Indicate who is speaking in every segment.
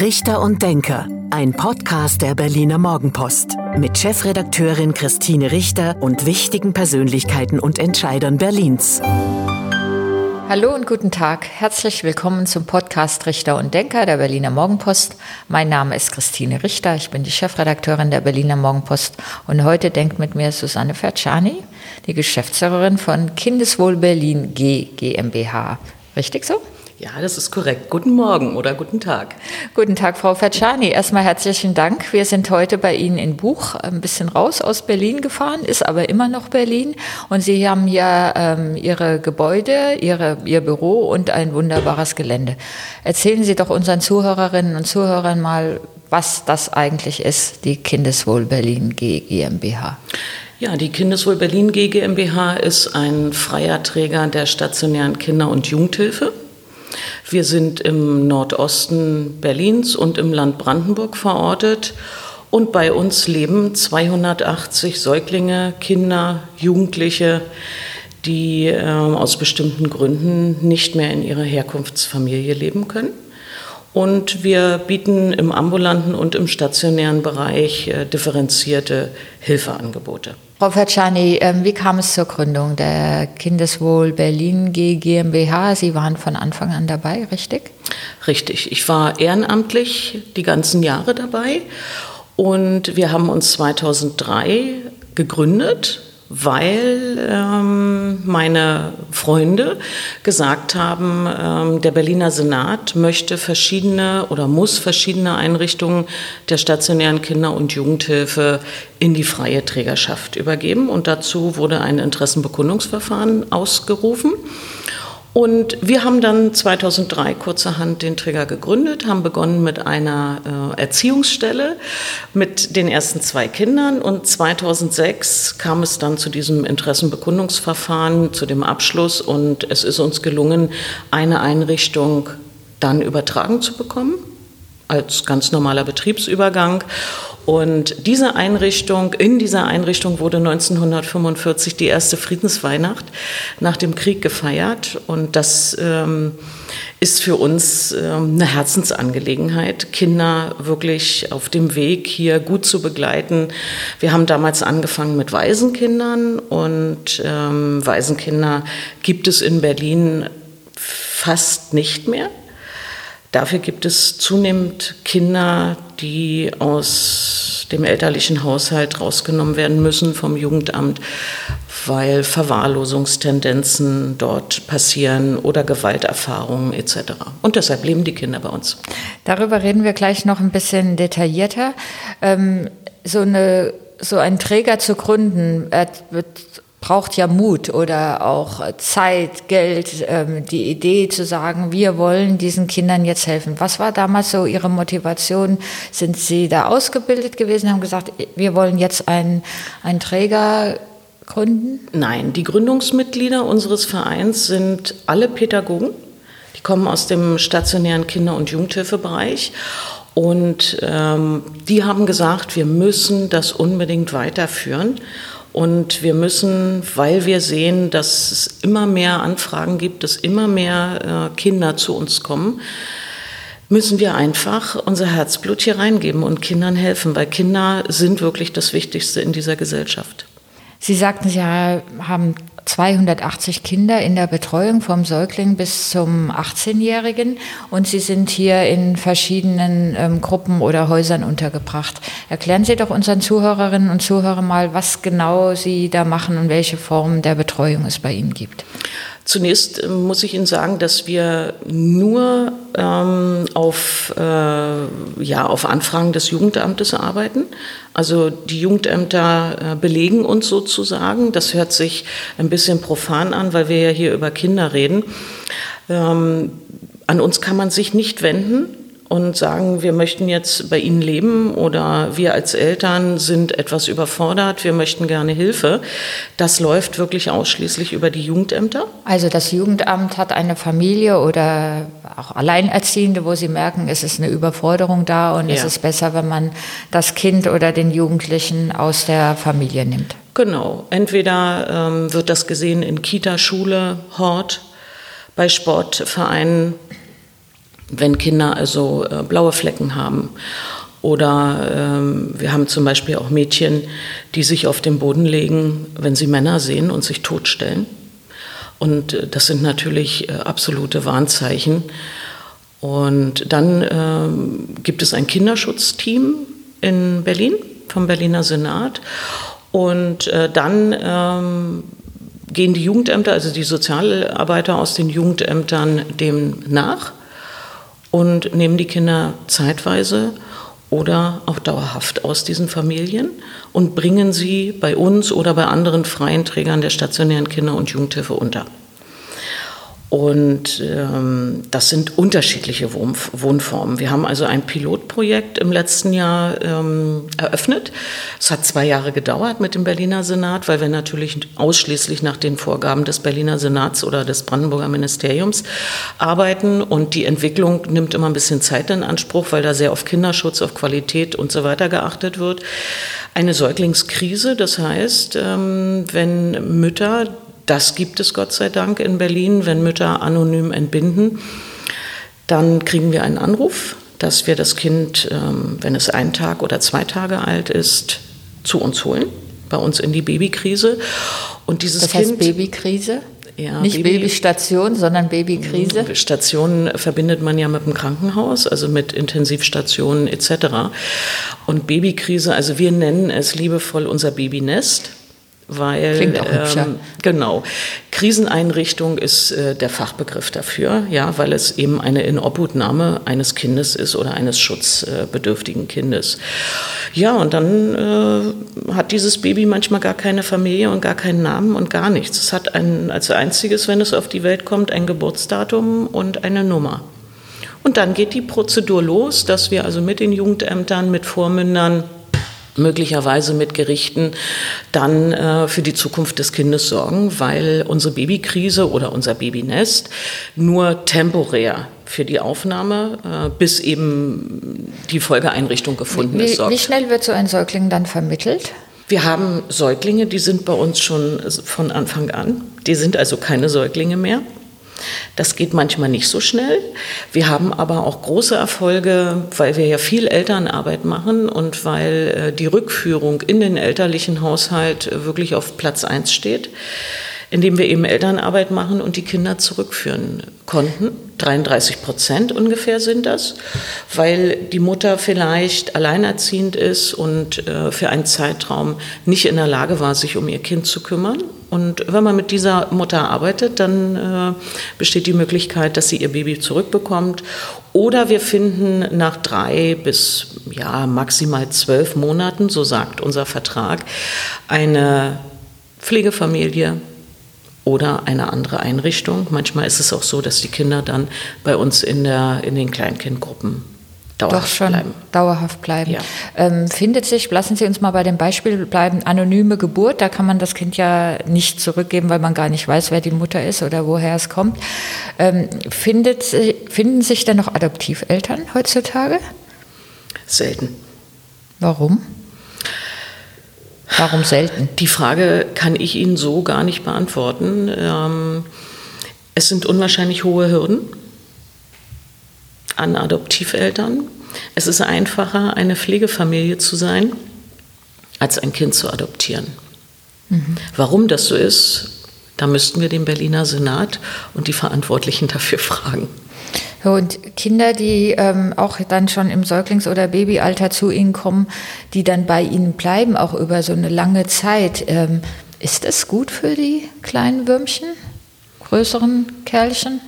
Speaker 1: Richter und Denker, ein Podcast der Berliner Morgenpost mit Chefredakteurin Christine Richter und wichtigen Persönlichkeiten und Entscheidern Berlins.
Speaker 2: Hallo und guten Tag. Herzlich willkommen zum Podcast Richter und Denker der Berliner Morgenpost. Mein Name ist Christine Richter. Ich bin die Chefredakteurin der Berliner Morgenpost und heute denkt mit mir Susanne Ferciani, die Geschäftsführerin von Kindeswohl Berlin G GmbH. Richtig so?
Speaker 3: Ja, das ist korrekt. Guten Morgen oder guten Tag.
Speaker 2: Guten Tag, Frau Ferciani. Erstmal herzlichen Dank. Wir sind heute bei Ihnen in Buch ein bisschen raus aus Berlin gefahren, ist aber immer noch Berlin. Und Sie haben ja ähm, Ihre Gebäude, Ihre, Ihr Büro und ein wunderbares Gelände. Erzählen Sie doch unseren Zuhörerinnen und Zuhörern mal, was das eigentlich ist, die Kindeswohl Berlin GmbH.
Speaker 3: Ja, die Kindeswohl Berlin GmbH ist ein freier Träger der stationären Kinder- und Jugendhilfe. Wir sind im Nordosten Berlins und im Land Brandenburg verortet. Und bei uns leben 280 Säuglinge, Kinder, Jugendliche, die äh, aus bestimmten Gründen nicht mehr in ihrer Herkunftsfamilie leben können. Und wir bieten im ambulanten und im stationären Bereich äh, differenzierte Hilfeangebote.
Speaker 2: Frau Ferciani, ähm, wie kam es zur Gründung der Kindeswohl Berlin GmbH? Sie waren von Anfang an dabei, richtig?
Speaker 3: Richtig. Ich war ehrenamtlich die ganzen Jahre dabei und wir haben uns 2003 gegründet weil ähm, meine Freunde gesagt haben, ähm, der Berliner Senat möchte verschiedene oder muss verschiedene Einrichtungen der stationären Kinder- und Jugendhilfe in die freie Trägerschaft übergeben. Und dazu wurde ein Interessenbekundungsverfahren ausgerufen. Und wir haben dann 2003 kurzerhand den Trigger gegründet, haben begonnen mit einer äh, Erziehungsstelle mit den ersten zwei Kindern und 2006 kam es dann zu diesem Interessenbekundungsverfahren, zu dem Abschluss und es ist uns gelungen, eine Einrichtung dann übertragen zu bekommen als ganz normaler Betriebsübergang. Und diese Einrichtung, in dieser Einrichtung wurde 1945 die erste Friedensweihnacht nach dem Krieg gefeiert. Und das ähm, ist für uns ähm, eine Herzensangelegenheit, Kinder wirklich auf dem Weg hier gut zu begleiten. Wir haben damals angefangen mit Waisenkindern und ähm, Waisenkinder gibt es in Berlin fast nicht mehr. Dafür gibt es zunehmend Kinder, die aus dem elterlichen Haushalt rausgenommen werden müssen vom Jugendamt, weil Verwahrlosungstendenzen dort passieren oder Gewalterfahrungen etc. Und deshalb leben die Kinder bei uns.
Speaker 2: Darüber reden wir gleich noch ein bisschen detaillierter. Ähm, so, eine, so einen Träger zu gründen, wird braucht ja Mut oder auch Zeit, Geld, ähm, die Idee zu sagen, wir wollen diesen Kindern jetzt helfen. Was war damals so Ihre Motivation? Sind Sie da ausgebildet gewesen, haben gesagt, wir wollen jetzt einen, einen Träger gründen?
Speaker 3: Nein, die Gründungsmitglieder unseres Vereins sind alle Pädagogen. Die kommen aus dem stationären Kinder- und Jugendhilfebereich. Und ähm, die haben gesagt, wir müssen das unbedingt weiterführen. Und wir müssen, weil wir sehen, dass es immer mehr Anfragen gibt, dass immer mehr äh, Kinder zu uns kommen, müssen wir einfach unser Herzblut hier reingeben und Kindern helfen, weil Kinder sind wirklich das Wichtigste in dieser Gesellschaft.
Speaker 2: Sie sagten, Sie haben 280 Kinder in der Betreuung vom Säugling bis zum 18-Jährigen und Sie sind hier in verschiedenen ähm, Gruppen oder Häusern untergebracht. Erklären Sie doch unseren Zuhörerinnen und Zuhörern mal, was genau Sie da machen und welche Formen der Betreuung es bei Ihnen gibt.
Speaker 3: Zunächst äh, muss ich Ihnen sagen, dass wir nur ähm, auf, äh, ja, auf Anfragen des Jugendamtes arbeiten. Also die Jugendämter äh, belegen uns sozusagen. Das hört sich ein bisschen profan an, weil wir ja hier über Kinder reden. Ähm, an uns kann man sich nicht wenden und sagen, wir möchten jetzt bei Ihnen leben oder wir als Eltern sind etwas überfordert, wir möchten gerne Hilfe. Das läuft wirklich ausschließlich über die Jugendämter.
Speaker 2: Also das Jugendamt hat eine Familie oder auch Alleinerziehende, wo sie merken, es ist eine Überforderung da und ja. es ist besser, wenn man das Kind oder den Jugendlichen aus der Familie nimmt.
Speaker 3: Genau. Entweder ähm, wird das gesehen in Kita, Schule, Hort, bei Sportvereinen wenn Kinder also äh, blaue Flecken haben. Oder ähm, wir haben zum Beispiel auch Mädchen, die sich auf den Boden legen, wenn sie Männer sehen und sich totstellen. Und äh, das sind natürlich äh, absolute Warnzeichen. Und dann ähm, gibt es ein Kinderschutzteam in Berlin vom Berliner Senat. Und äh, dann ähm, gehen die Jugendämter, also die Sozialarbeiter aus den Jugendämtern dem nach und nehmen die Kinder zeitweise oder auch dauerhaft aus diesen Familien und bringen sie bei uns oder bei anderen freien Trägern der stationären Kinder- und Jugendhilfe unter. Und ähm, das sind unterschiedliche Wohn Wohnformen. Wir haben also ein Pilotprojekt im letzten Jahr ähm, eröffnet. Es hat zwei Jahre gedauert mit dem Berliner Senat, weil wir natürlich ausschließlich nach den Vorgaben des Berliner Senats oder des Brandenburger Ministeriums arbeiten. Und die Entwicklung nimmt immer ein bisschen Zeit in Anspruch, weil da sehr auf Kinderschutz, auf Qualität und so weiter geachtet wird. Eine Säuglingskrise, das heißt, ähm, wenn Mütter das gibt es Gott sei Dank in Berlin, wenn Mütter anonym entbinden. Dann kriegen wir einen Anruf, dass wir das Kind, ähm, wenn es ein Tag oder zwei Tage alt ist, zu uns holen, bei uns in die Babykrise.
Speaker 2: Und dieses das heißt kind, Babykrise? Ja, Nicht Baby, Babystation, sondern Babykrise?
Speaker 3: Mhm, Stationen verbindet man ja mit dem Krankenhaus, also mit Intensivstationen etc. Und Babykrise, also wir nennen es liebevoll unser Babynest weil
Speaker 2: Klingt auch ähm,
Speaker 3: genau Kriseneinrichtung ist äh, der Fachbegriff dafür, ja, weil es eben eine Inobhutnahme eines Kindes ist oder eines schutzbedürftigen Kindes. Ja, und dann äh, hat dieses Baby manchmal gar keine Familie und gar keinen Namen und gar nichts. Es hat ein, als einziges, wenn es auf die Welt kommt, ein Geburtsdatum und eine Nummer. Und dann geht die Prozedur los, dass wir also mit den Jugendämtern, mit Vormündern, möglicherweise mit Gerichten dann äh, für die Zukunft des Kindes sorgen, weil unsere Babykrise oder unser Babynest nur temporär für die Aufnahme, äh, bis eben die Folgeeinrichtung gefunden
Speaker 2: wie,
Speaker 3: ist.
Speaker 2: Sorgt. Wie schnell wird so ein Säugling dann vermittelt?
Speaker 3: Wir haben Säuglinge, die sind bei uns schon von Anfang an. Die sind also keine Säuglinge mehr. Das geht manchmal nicht so schnell. Wir haben aber auch große Erfolge, weil wir ja viel Elternarbeit machen und weil äh, die Rückführung in den elterlichen Haushalt wirklich auf Platz 1 steht indem wir eben Elternarbeit machen und die Kinder zurückführen konnten. 33 Prozent ungefähr sind das, weil die Mutter vielleicht alleinerziehend ist und äh, für einen Zeitraum nicht in der Lage war, sich um ihr Kind zu kümmern. Und wenn man mit dieser Mutter arbeitet, dann äh, besteht die Möglichkeit, dass sie ihr Baby zurückbekommt. Oder wir finden nach drei bis ja, maximal zwölf Monaten, so sagt unser Vertrag, eine Pflegefamilie, oder eine andere Einrichtung. Manchmal ist es auch so, dass die Kinder dann bei uns in, der, in den Kleinkindgruppen dauerhaft Doch schon bleiben.
Speaker 2: dauerhaft bleiben. Ja. Ähm, findet sich, lassen Sie uns mal bei dem Beispiel bleiben, anonyme Geburt, da kann man das Kind ja nicht zurückgeben, weil man gar nicht weiß, wer die Mutter ist oder woher es kommt. Ähm, findet, finden sich denn noch Adoptiveltern heutzutage?
Speaker 3: Selten.
Speaker 2: Warum? Warum selten?
Speaker 3: Die Frage kann ich Ihnen so gar nicht beantworten. Ähm, es sind unwahrscheinlich hohe Hürden an Adoptiveltern. Es ist einfacher, eine Pflegefamilie zu sein, als ein Kind zu adoptieren. Mhm. Warum das so ist, da müssten wir den Berliner Senat und die Verantwortlichen dafür fragen.
Speaker 2: Und Kinder, die ähm, auch dann schon im Säuglings- oder Babyalter zu Ihnen kommen, die dann bei Ihnen bleiben, auch über so eine lange Zeit, ähm, ist das gut für die kleinen Würmchen, größeren Kerlchen?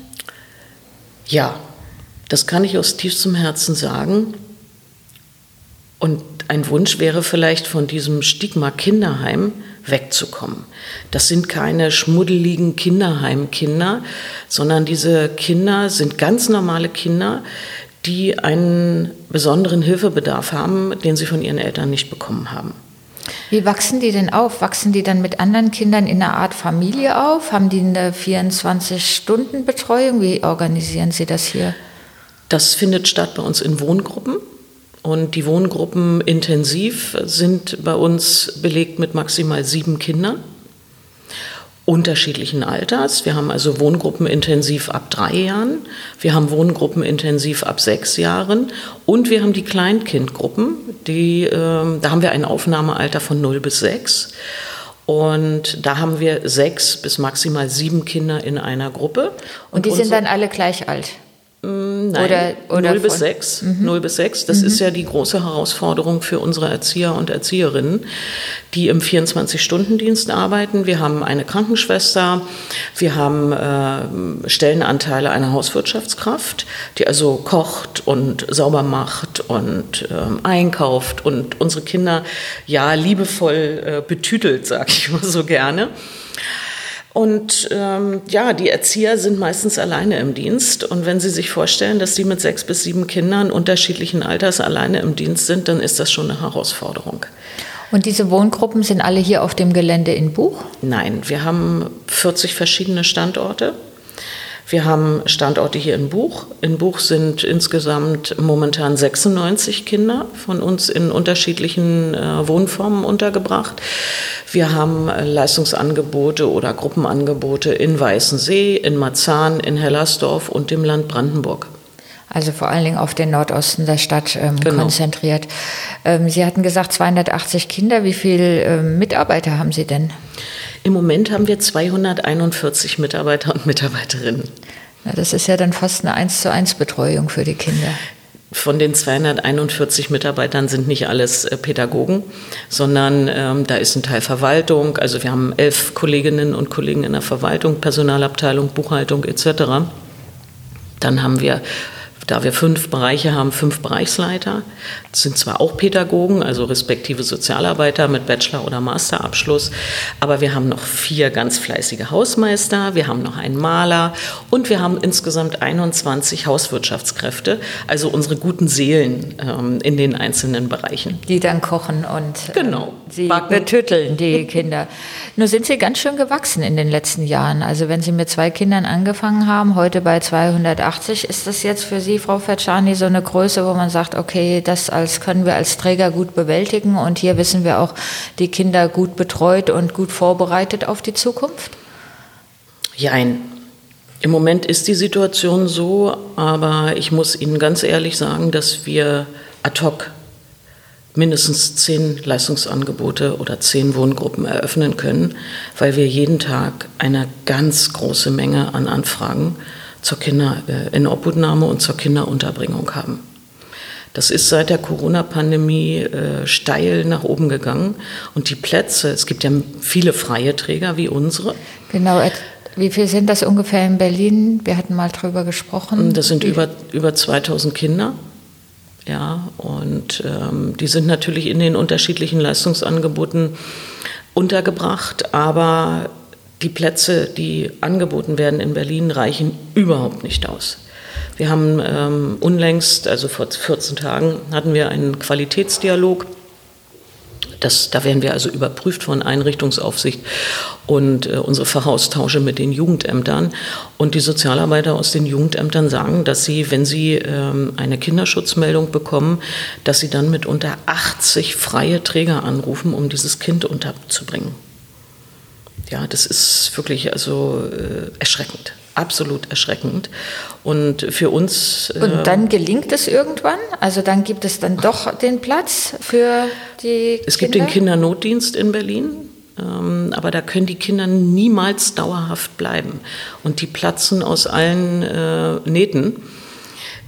Speaker 3: Ja, das kann ich aus tiefstem Herzen sagen. Und ein Wunsch wäre vielleicht von diesem Stigma Kinderheim wegzukommen. Das sind keine schmuddeligen Kinderheimkinder, sondern diese Kinder sind ganz normale Kinder, die einen besonderen Hilfebedarf haben, den sie von ihren Eltern nicht bekommen haben.
Speaker 2: Wie wachsen die denn auf? Wachsen die dann mit anderen Kindern in einer Art Familie auf? Haben die eine 24-Stunden-Betreuung? Wie organisieren Sie das hier?
Speaker 3: Das findet statt bei uns in Wohngruppen. Und die Wohngruppen intensiv sind bei uns belegt mit maximal sieben Kindern. unterschiedlichen Alters. Wir haben also Wohngruppen intensiv ab drei Jahren, wir haben Wohngruppen intensiv ab sechs Jahren und wir haben die Kleinkindgruppen, die, äh, da haben wir ein Aufnahmealter von 0 bis 6. Und da haben wir sechs bis maximal sieben Kinder in einer Gruppe.
Speaker 2: Und, und die sind dann alle gleich alt?
Speaker 3: Mm, nein, oder, oder 0 bis 6. Mhm. 0 bis 6. Das mhm. ist ja die große Herausforderung für unsere Erzieher und Erzieherinnen, die im 24-Stunden-Dienst arbeiten. Wir haben eine Krankenschwester, wir haben äh, Stellenanteile einer Hauswirtschaftskraft, die also kocht und sauber macht und äh, einkauft und unsere Kinder ja liebevoll äh, betütelt, sage ich mal so gerne. Und ähm, ja, die Erzieher sind meistens alleine im Dienst. Und wenn Sie sich vorstellen, dass Sie mit sechs bis sieben Kindern unterschiedlichen Alters alleine im Dienst sind, dann ist das schon eine Herausforderung.
Speaker 2: Und diese Wohngruppen sind alle hier auf dem Gelände in Buch?
Speaker 3: Nein, wir haben 40 verschiedene Standorte. Wir haben Standorte hier in Buch. In Buch sind insgesamt momentan 96 Kinder von uns in unterschiedlichen äh, Wohnformen untergebracht. Wir haben äh, Leistungsangebote oder Gruppenangebote in Weißensee, in Marzahn, in Hellersdorf und dem Land Brandenburg.
Speaker 2: Also vor allen Dingen auf den Nordosten der Stadt ähm, genau. konzentriert. Ähm, Sie hatten gesagt 280 Kinder. Wie viele ähm, Mitarbeiter haben Sie denn?
Speaker 3: Im Moment haben wir 241 Mitarbeiter und Mitarbeiterinnen.
Speaker 2: Na, das ist ja dann fast eine 1 zu 1 Betreuung für die Kinder.
Speaker 3: Von den 241 Mitarbeitern sind nicht alles äh, Pädagogen, sondern ähm, da ist ein Teil Verwaltung. Also wir haben elf Kolleginnen und Kollegen in der Verwaltung, Personalabteilung, Buchhaltung etc. Dann haben wir da wir fünf Bereiche haben, fünf Bereichsleiter. Das sind zwar auch Pädagogen, also respektive Sozialarbeiter mit Bachelor- oder Masterabschluss, aber wir haben noch vier ganz fleißige Hausmeister, wir haben noch einen Maler und wir haben insgesamt 21 Hauswirtschaftskräfte, also unsere guten Seelen ähm, in den einzelnen Bereichen.
Speaker 2: Die dann kochen und
Speaker 3: äh, genau.
Speaker 2: sie Backen. betütteln, die Kinder. Nur sind sie ganz schön gewachsen in den letzten Jahren. Also wenn Sie mit zwei Kindern angefangen haben, heute bei 280, ist das jetzt für Sie Frau Fatschani, so eine Größe, wo man sagt, okay, das als, können wir als Träger gut bewältigen und hier wissen wir auch, die Kinder gut betreut und gut vorbereitet auf die Zukunft?
Speaker 3: Jein. Im Moment ist die Situation so, aber ich muss Ihnen ganz ehrlich sagen, dass wir ad hoc mindestens zehn Leistungsangebote oder zehn Wohngruppen eröffnen können, weil wir jeden Tag eine ganz große Menge an Anfragen zur Kinder äh, in Obhutnahme und zur Kinderunterbringung haben. Das ist seit der Corona-Pandemie äh, steil nach oben gegangen. Und die Plätze, es gibt ja viele freie Träger wie unsere.
Speaker 2: Genau, wie viel sind das ungefähr in Berlin? Wir hatten mal drüber gesprochen.
Speaker 3: Das sind über, über 2000 Kinder. Ja, und ähm, die sind natürlich in den unterschiedlichen Leistungsangeboten untergebracht, aber die Plätze, die angeboten werden in Berlin, reichen überhaupt nicht aus. Wir haben ähm, unlängst, also vor 14 Tagen, hatten wir einen Qualitätsdialog. Das, da werden wir also überprüft von Einrichtungsaufsicht und äh, unsere Fachaustausche mit den Jugendämtern. Und die Sozialarbeiter aus den Jugendämtern sagen, dass sie, wenn sie ähm, eine Kinderschutzmeldung bekommen, dass sie dann mit unter 80 freie Träger anrufen, um dieses Kind unterzubringen. Ja, das ist wirklich also äh, erschreckend, absolut erschreckend. Und für uns.
Speaker 2: Äh, und dann gelingt es irgendwann? Also dann gibt es dann doch den Platz für die.
Speaker 3: Es Kinder? gibt den Kindernotdienst in Berlin. Ähm, aber da können die Kinder niemals dauerhaft bleiben. Und die platzen aus allen äh, Nähten.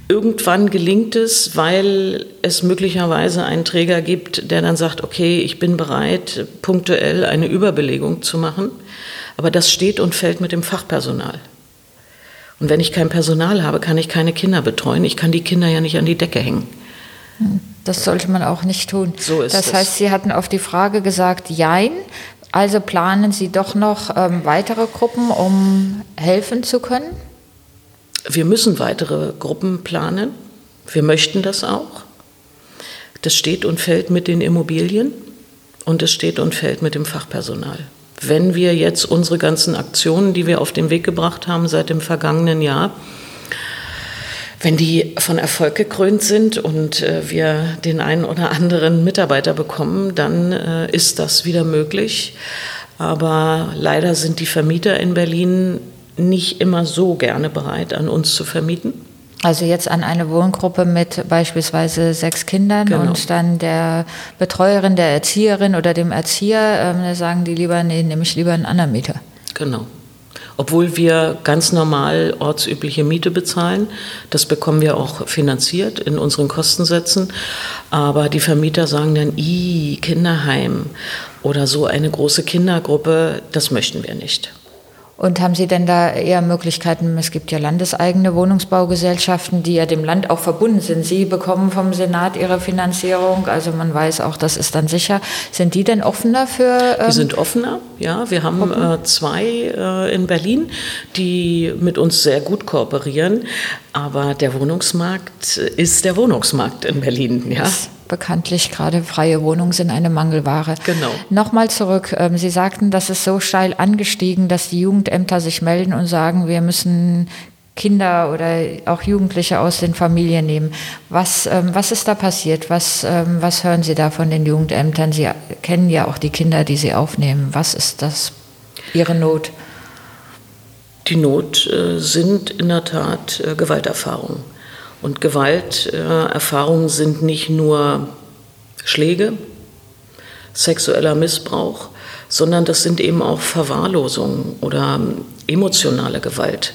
Speaker 3: Irgendwann gelingt es, weil es möglicherweise einen Träger gibt, der dann sagt, okay, ich bin bereit, punktuell eine Überbelegung zu machen. Aber das steht und fällt mit dem Fachpersonal. Und wenn ich kein Personal habe, kann ich keine Kinder betreuen. Ich kann die Kinder ja nicht an die Decke hängen.
Speaker 2: Das sollte man auch nicht tun.
Speaker 3: So ist
Speaker 2: das heißt, Sie hatten auf die Frage gesagt, jein. Also planen Sie doch noch ähm, weitere Gruppen, um helfen zu können?
Speaker 3: Wir müssen weitere Gruppen planen. Wir möchten das auch. Das steht und fällt mit den Immobilien und es steht und fällt mit dem Fachpersonal. Wenn wir jetzt unsere ganzen Aktionen, die wir auf den Weg gebracht haben seit dem vergangenen Jahr, wenn die von Erfolg gekrönt sind und äh, wir den einen oder anderen Mitarbeiter bekommen, dann äh, ist das wieder möglich. Aber leider sind die Vermieter in Berlin nicht immer so gerne bereit, an uns zu vermieten.
Speaker 2: Also jetzt an eine Wohngruppe mit beispielsweise sechs Kindern genau. und dann der Betreuerin, der Erzieherin oder dem Erzieher, ähm, sagen die lieber, nee, nehme ich lieber einen anderen Mieter.
Speaker 3: Genau. Obwohl wir ganz normal ortsübliche Miete bezahlen. Das bekommen wir auch finanziert in unseren Kostensätzen. Aber die Vermieter sagen dann, i Kinderheim oder so eine große Kindergruppe, das möchten wir nicht.
Speaker 2: Und haben Sie denn da eher Möglichkeiten? Es gibt ja landeseigene Wohnungsbaugesellschaften, die ja dem Land auch verbunden sind. Sie bekommen vom Senat ihre Finanzierung, also man weiß auch, das ist dann sicher. Sind die denn offener für?
Speaker 3: Ähm, die sind offener, ja. Wir haben äh, zwei äh, in Berlin, die mit uns sehr gut kooperieren. Aber der Wohnungsmarkt ist der Wohnungsmarkt in Berlin, ja.
Speaker 2: Bekanntlich gerade freie Wohnungen sind eine Mangelware.
Speaker 3: Genau.
Speaker 2: Nochmal zurück. Ähm, Sie sagten, das ist so steil angestiegen, dass die Jugendämter sich melden und sagen, wir müssen Kinder oder auch Jugendliche aus den Familien nehmen. Was, ähm, was ist da passiert? Was, ähm, was hören Sie da von den Jugendämtern? Sie kennen ja auch die Kinder, die Sie aufnehmen. Was ist das, Ihre Not?
Speaker 3: Die Not äh, sind in der Tat äh, Gewalterfahrungen. Und Gewalterfahrungen sind nicht nur Schläge, sexueller Missbrauch, sondern das sind eben auch Verwahrlosungen oder emotionale Gewalt.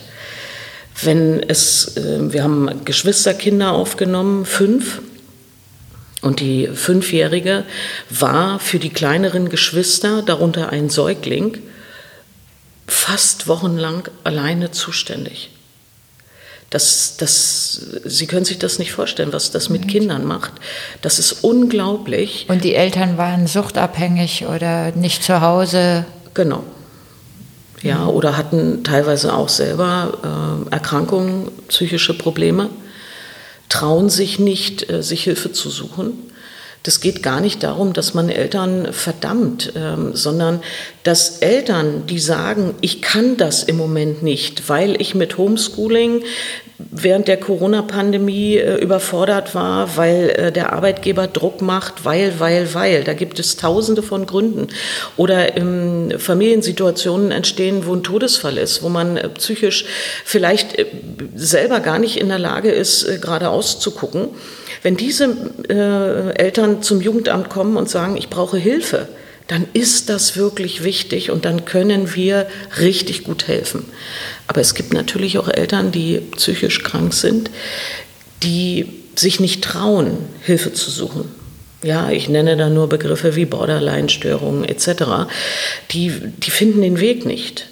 Speaker 3: Wenn es, äh, wir haben Geschwisterkinder aufgenommen, fünf, und die Fünfjährige war für die kleineren Geschwister, darunter ein Säugling, fast wochenlang alleine zuständig. Das, das, Sie können sich das nicht vorstellen, was das mit Kindern macht. Das ist unglaublich.
Speaker 2: Und die Eltern waren suchtabhängig oder nicht zu Hause?
Speaker 3: Genau. Ja, mhm. oder hatten teilweise auch selber äh, Erkrankungen, psychische Probleme, trauen sich nicht, äh, sich Hilfe zu suchen. Das geht gar nicht darum, dass man Eltern verdammt, ähm, sondern dass Eltern, die sagen, ich kann das im Moment nicht, weil ich mit Homeschooling während der Corona-Pandemie äh, überfordert war, weil äh, der Arbeitgeber Druck macht, weil, weil, weil. Da gibt es tausende von Gründen. Oder ähm, Familiensituationen entstehen, wo ein Todesfall ist, wo man äh, psychisch vielleicht äh, selber gar nicht in der Lage ist, äh, gerade auszugucken. Wenn diese äh, Eltern zum Jugendamt kommen und sagen, ich brauche Hilfe, dann ist das wirklich wichtig und dann können wir richtig gut helfen. Aber es gibt natürlich auch Eltern, die psychisch krank sind, die sich nicht trauen, Hilfe zu suchen. Ja, ich nenne da nur Begriffe wie Borderline-Störungen etc. Die, die finden den Weg nicht.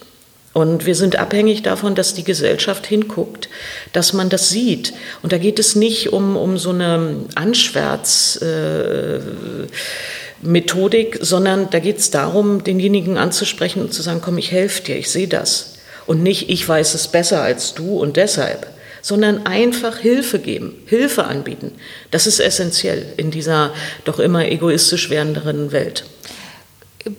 Speaker 3: Und wir sind abhängig davon, dass die Gesellschaft hinguckt, dass man das sieht. Und da geht es nicht um, um so eine Anschwärz-Methodik, äh, sondern da geht es darum, denjenigen anzusprechen und zu sagen, komm, ich helfe dir, ich sehe das. Und nicht, ich weiß es besser als du und deshalb, sondern einfach Hilfe geben, Hilfe anbieten. Das ist essentiell in dieser doch immer egoistisch werdenden Welt.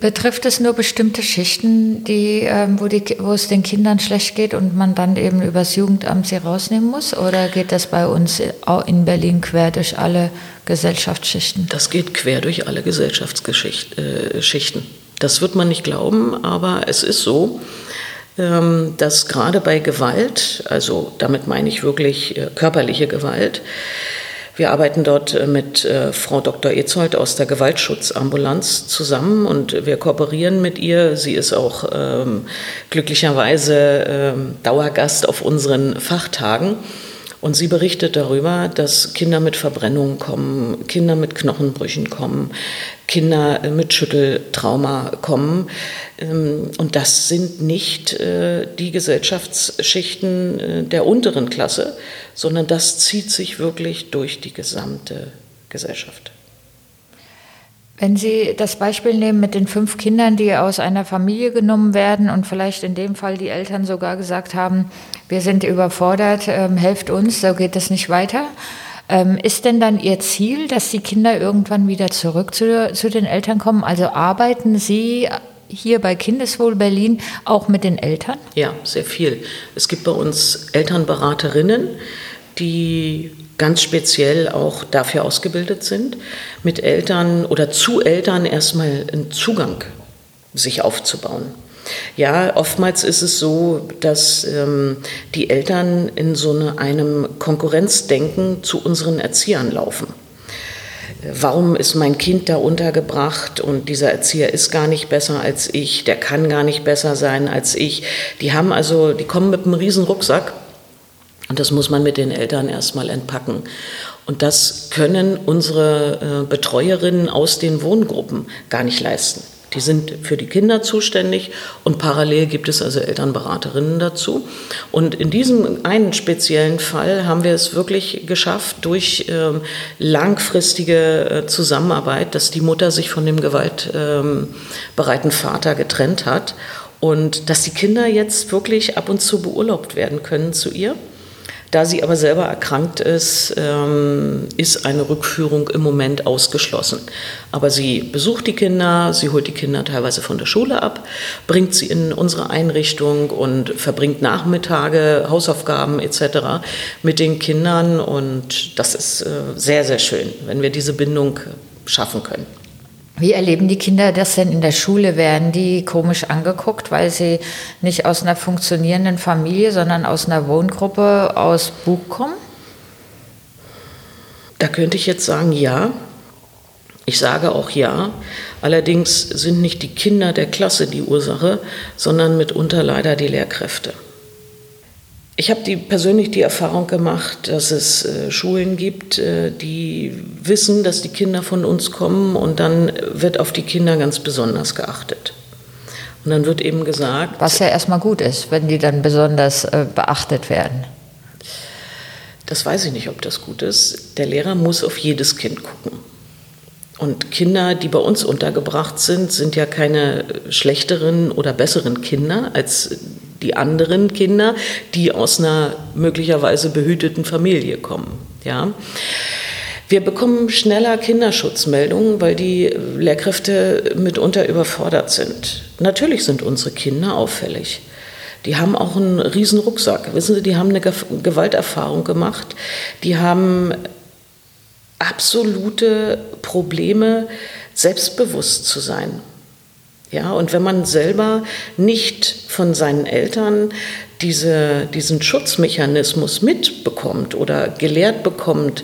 Speaker 2: Betrifft es nur bestimmte Schichten, die, ähm, wo, die, wo es den Kindern schlecht geht und man dann eben übers Jugendamt sie rausnehmen muss? Oder geht das bei uns in Berlin quer durch alle Gesellschaftsschichten?
Speaker 3: Das geht quer durch alle Gesellschaftsschichten. Äh, das wird man nicht glauben, aber es ist so, ähm, dass gerade bei Gewalt, also damit meine ich wirklich äh, körperliche Gewalt, wir arbeiten dort äh, mit äh, Frau Dr. Ezold aus der Gewaltschutzambulanz zusammen und wir kooperieren mit ihr. Sie ist auch ähm, glücklicherweise ähm, Dauergast auf unseren Fachtagen. Und sie berichtet darüber, dass Kinder mit Verbrennungen kommen, Kinder mit Knochenbrüchen kommen, Kinder mit Schütteltrauma kommen. Ähm, und das sind nicht äh, die Gesellschaftsschichten äh, der unteren Klasse, sondern das zieht sich wirklich durch die gesamte Gesellschaft.
Speaker 2: Wenn Sie das Beispiel nehmen mit den fünf Kindern, die aus einer Familie genommen werden und vielleicht in dem Fall die Eltern sogar gesagt haben, wir sind überfordert, ähm, helft uns, so geht es nicht weiter. Ähm, ist denn dann Ihr Ziel, dass die Kinder irgendwann wieder zurück zu, zu den Eltern kommen? Also arbeiten Sie hier bei Kindeswohl Berlin auch mit den Eltern?
Speaker 3: Ja, sehr viel. Es gibt bei uns Elternberaterinnen, die ganz speziell auch dafür ausgebildet sind, mit Eltern oder zu Eltern erstmal einen Zugang sich aufzubauen. Ja, oftmals ist es so, dass ähm, die Eltern in so eine, einem Konkurrenzdenken zu unseren Erziehern laufen. Warum ist mein Kind da untergebracht und dieser Erzieher ist gar nicht besser als ich, der kann gar nicht besser sein als ich. Die haben also, die kommen mit einem riesen Rucksack und das muss man mit den Eltern erstmal entpacken. Und das können unsere äh, Betreuerinnen aus den Wohngruppen gar nicht leisten. Die sind für die Kinder zuständig und parallel gibt es also Elternberaterinnen dazu. Und in diesem einen speziellen Fall haben wir es wirklich geschafft, durch ähm, langfristige äh, Zusammenarbeit, dass die Mutter sich von dem gewaltbereiten ähm, Vater getrennt hat und dass die Kinder jetzt wirklich ab und zu beurlaubt werden können zu ihr. Da sie aber selber erkrankt ist, ähm, ist eine Rückführung im Moment ausgeschlossen. Aber sie besucht die Kinder, sie holt die Kinder teilweise von der Schule ab, bringt sie in unsere Einrichtung und verbringt Nachmittage, Hausaufgaben etc. mit den Kindern. Und das ist äh, sehr, sehr schön, wenn wir diese Bindung schaffen können.
Speaker 2: Wie erleben die Kinder das denn in der Schule? Werden die komisch angeguckt, weil sie nicht aus einer funktionierenden Familie, sondern aus einer Wohngruppe aus Buch kommen?
Speaker 3: Da könnte ich jetzt sagen, ja. Ich sage auch ja. Allerdings sind nicht die Kinder der Klasse die Ursache, sondern mitunter leider die Lehrkräfte. Ich habe die, persönlich die Erfahrung gemacht, dass es äh, Schulen gibt, äh, die wissen, dass die Kinder von uns kommen und dann wird auf die Kinder ganz besonders geachtet. Und dann wird eben gesagt.
Speaker 2: Was ja erstmal gut ist, wenn die dann besonders äh, beachtet werden.
Speaker 3: Das weiß ich nicht, ob das gut ist. Der Lehrer muss auf jedes Kind gucken. Und Kinder, die bei uns untergebracht sind, sind ja keine schlechteren oder besseren Kinder als die anderen Kinder, die aus einer möglicherweise behüteten Familie kommen. Ja. Wir bekommen schneller Kinderschutzmeldungen, weil die Lehrkräfte mitunter überfordert sind. Natürlich sind unsere Kinder auffällig. Die haben auch einen riesen Rucksack. Wissen Sie, die haben eine Gewalterfahrung gemacht. Die haben absolute Probleme, selbstbewusst zu sein. Ja, und wenn man selber nicht von seinen Eltern diese, diesen Schutzmechanismus mitbekommt oder gelehrt bekommt,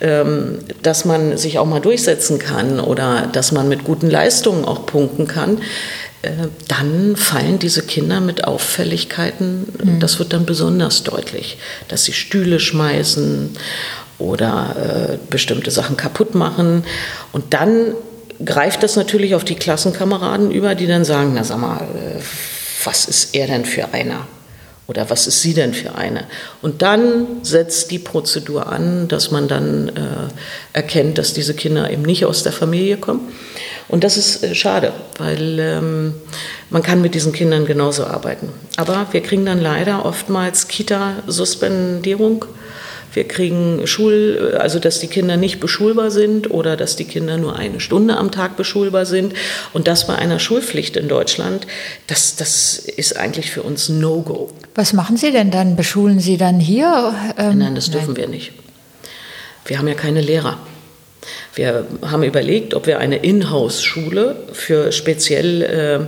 Speaker 3: ähm, dass man sich auch mal durchsetzen kann oder dass man mit guten Leistungen auch punkten kann, äh, dann fallen diese Kinder mit Auffälligkeiten, mhm. das wird dann besonders deutlich, dass sie Stühle schmeißen oder äh, bestimmte Sachen kaputt machen. Und dann greift das natürlich auf die Klassenkameraden über, die dann sagen, na sag mal, äh, was ist er denn für einer? Oder was ist sie denn für eine? Und dann setzt die Prozedur an, dass man dann äh, erkennt, dass diese Kinder eben nicht aus der Familie kommen. Und das ist äh, schade, weil ähm, man kann mit diesen Kindern genauso arbeiten. Aber wir kriegen dann leider oftmals Kita-Suspendierung wir kriegen Schul, also dass die Kinder nicht beschulbar sind oder dass die Kinder nur eine Stunde am Tag beschulbar sind. Und das bei einer Schulpflicht in Deutschland, das, das ist eigentlich für uns No-Go.
Speaker 2: Was machen Sie denn dann? Beschulen Sie dann hier?
Speaker 3: Ähm, nein, das dürfen nein. wir nicht. Wir haben ja keine Lehrer. Wir haben überlegt, ob wir eine Inhouse-Schule für speziell äh,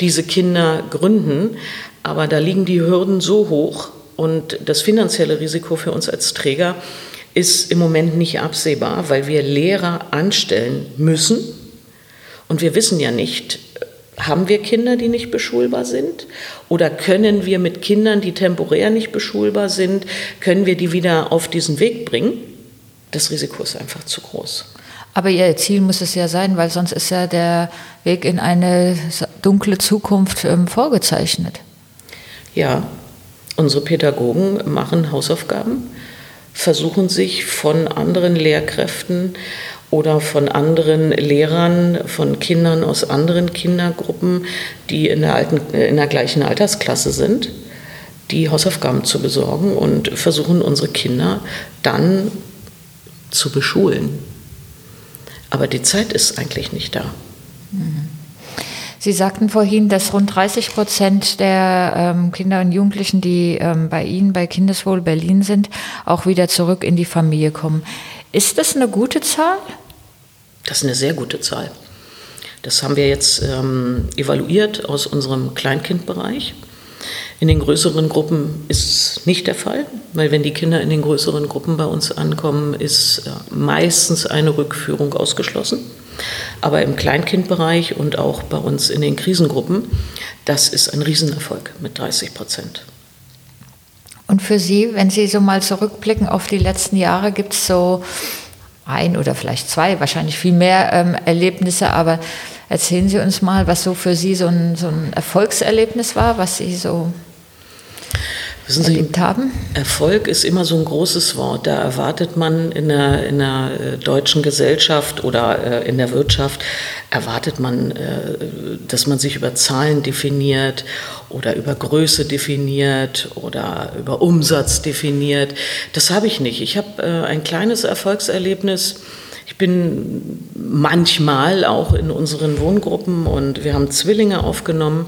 Speaker 3: diese Kinder gründen. Aber da liegen die Hürden so hoch, und das finanzielle Risiko für uns als Träger ist im Moment nicht absehbar, weil wir Lehrer anstellen müssen. Und wir wissen ja nicht, haben wir Kinder, die nicht beschulbar sind? Oder können wir mit Kindern, die temporär nicht beschulbar sind, können wir die wieder auf diesen Weg bringen? Das Risiko ist einfach zu groß.
Speaker 2: Aber Ihr Ziel muss es ja sein, weil sonst ist ja der Weg in eine dunkle Zukunft ähm, vorgezeichnet.
Speaker 3: Ja, Unsere Pädagogen machen Hausaufgaben, versuchen sich von anderen Lehrkräften oder von anderen Lehrern, von Kindern aus anderen Kindergruppen, die in der, alten, in der gleichen Altersklasse sind, die Hausaufgaben zu besorgen und versuchen unsere Kinder dann zu beschulen. Aber die Zeit ist eigentlich nicht da. Mhm.
Speaker 2: Sie sagten vorhin, dass rund 30 Prozent der ähm, Kinder und Jugendlichen, die ähm, bei Ihnen bei Kindeswohl Berlin sind, auch wieder zurück in die Familie kommen. Ist das eine gute Zahl?
Speaker 3: Das ist eine sehr gute Zahl. Das haben wir jetzt ähm, evaluiert aus unserem Kleinkindbereich. In den größeren Gruppen ist es nicht der Fall, weil wenn die Kinder in den größeren Gruppen bei uns ankommen, ist äh, meistens eine Rückführung ausgeschlossen. Aber im Kleinkindbereich und auch bei uns in den Krisengruppen, das ist ein Riesenerfolg mit 30 Prozent.
Speaker 2: Und für Sie, wenn Sie so mal zurückblicken auf die letzten Jahre, gibt es so ein oder vielleicht zwei, wahrscheinlich viel mehr ähm, Erlebnisse, aber erzählen Sie uns mal, was so für Sie so ein, so ein Erfolgserlebnis war, was Sie so
Speaker 3: Wissen Sie, haben? Erfolg ist immer so ein großes Wort. Da erwartet man in der, in der äh, deutschen Gesellschaft oder äh, in der Wirtschaft, erwartet man, äh, dass man sich über Zahlen definiert oder über Größe definiert oder über Umsatz definiert. Das habe ich nicht. Ich habe ein kleines Erfolgserlebnis. Ich bin manchmal auch in unseren Wohngruppen und wir haben Zwillinge aufgenommen.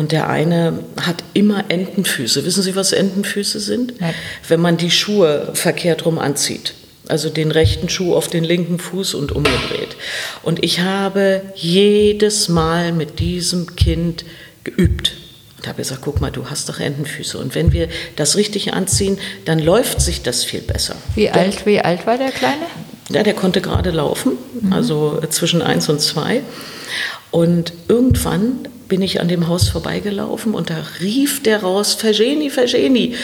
Speaker 3: Und der eine hat immer Entenfüße. Wissen Sie, was Entenfüße sind? Nein. Wenn man die Schuhe verkehrt rum anzieht. Also den rechten Schuh auf den linken Fuß und umgedreht. Und ich habe jedes Mal mit diesem Kind geübt. Und habe gesagt, guck mal, du hast doch Entenfüße. Und wenn wir das richtig anziehen, dann läuft sich das viel besser.
Speaker 2: Wie alt, wie alt war der Kleine?
Speaker 3: Ja, der konnte gerade laufen, mhm. also zwischen eins und zwei. Und irgendwann bin ich an dem Haus vorbeigelaufen und da rief der raus, Vergeni, Vergeni.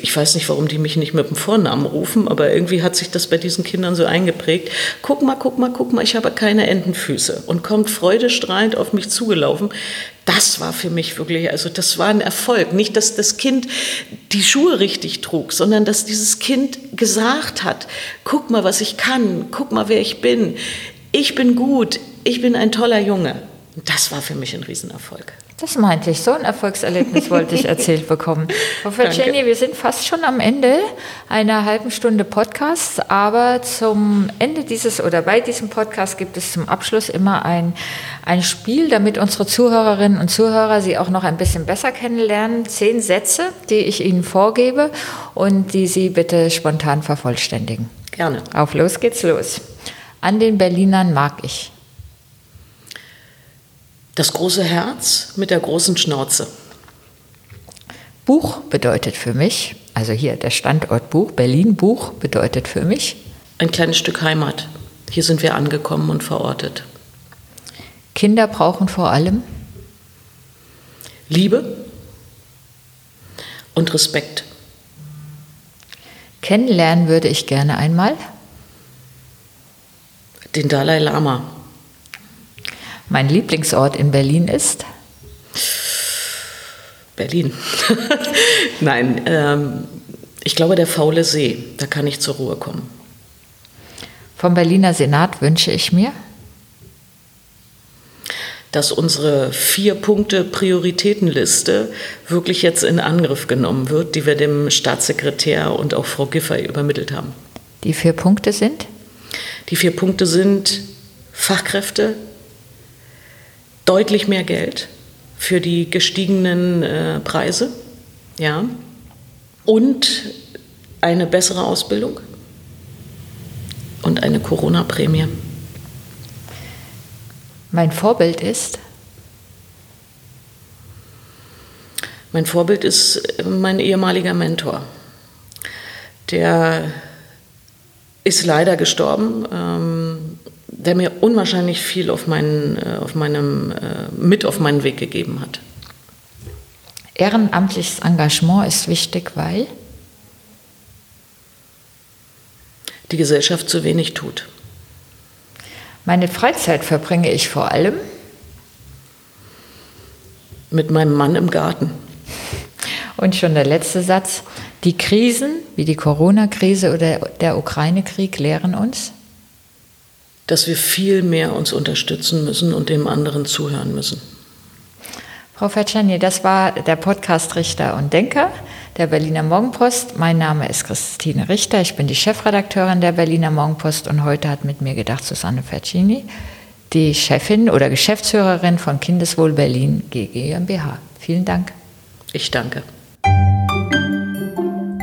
Speaker 3: Ich weiß nicht, warum die mich nicht mit dem Vornamen rufen, aber irgendwie hat sich das bei diesen Kindern so eingeprägt. Guck mal, guck mal, guck mal, ich habe keine Entenfüße und kommt freudestrahlend auf mich zugelaufen. Das war für mich wirklich, also das war ein Erfolg. Nicht, dass das Kind die Schuhe richtig trug, sondern dass dieses Kind gesagt hat, guck mal, was ich kann, guck mal, wer ich bin. Ich bin gut, ich bin ein toller Junge. Das war für mich ein Riesenerfolg.
Speaker 2: Das meinte ich. So ein Erfolgserlebnis wollte ich erzählt bekommen. Frau Ferceni, wir sind fast schon am Ende einer halben Stunde Podcast, aber zum Ende dieses oder bei diesem Podcast gibt es zum Abschluss immer ein, ein Spiel, damit unsere Zuhörerinnen und Zuhörer Sie auch noch ein bisschen besser kennenlernen. Zehn Sätze, die ich Ihnen vorgebe und die Sie bitte spontan vervollständigen.
Speaker 3: Gerne.
Speaker 2: Auf los geht's los. An den Berlinern mag ich.
Speaker 3: Das große Herz mit der großen Schnauze.
Speaker 2: Buch bedeutet für mich, also hier der Standort Buch, Berlin Buch bedeutet für mich.
Speaker 3: Ein kleines Stück Heimat. Hier sind wir angekommen und verortet.
Speaker 2: Kinder brauchen vor allem
Speaker 3: Liebe und Respekt.
Speaker 2: Kennenlernen würde ich gerne einmal.
Speaker 3: Den Dalai Lama.
Speaker 2: Mein Lieblingsort in Berlin ist?
Speaker 3: Berlin. Nein, ähm, ich glaube der faule See. Da kann ich zur Ruhe kommen.
Speaker 2: Vom Berliner Senat wünsche ich mir?
Speaker 3: dass unsere vier Punkte Prioritätenliste wirklich jetzt in Angriff genommen wird, die wir dem Staatssekretär und auch Frau Giffey übermittelt haben.
Speaker 2: Die vier Punkte sind?
Speaker 3: Die vier Punkte sind Fachkräfte, deutlich mehr Geld für die gestiegenen äh, Preise, ja, und eine bessere Ausbildung und eine Corona-Prämie.
Speaker 2: Mein Vorbild ist?
Speaker 3: Mein Vorbild ist mein ehemaliger Mentor. Der ist leider gestorben. Ähm, der mir unwahrscheinlich viel auf meinen, äh, auf meinem, äh, mit auf meinen Weg gegeben hat.
Speaker 2: Ehrenamtliches Engagement ist wichtig, weil
Speaker 3: die Gesellschaft zu wenig tut.
Speaker 2: Meine Freizeit verbringe ich vor allem
Speaker 3: mit meinem Mann im Garten.
Speaker 2: Und schon der letzte Satz. Die Krisen wie die Corona-Krise oder der Ukraine-Krieg lehren uns,
Speaker 3: dass wir viel mehr uns unterstützen müssen und dem anderen zuhören müssen.
Speaker 2: Frau Fatschani, das war der Podcast Richter und Denker der Berliner Morgenpost. Mein Name ist Christine Richter, ich bin die Chefredakteurin der Berliner Morgenpost und heute hat mit mir gedacht Susanne Fatschini, die Chefin oder Geschäftsführerin von Kindeswohl Berlin GmbH. Vielen Dank.
Speaker 3: Ich danke.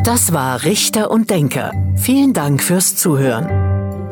Speaker 1: Das war Richter und Denker. Vielen Dank fürs Zuhören.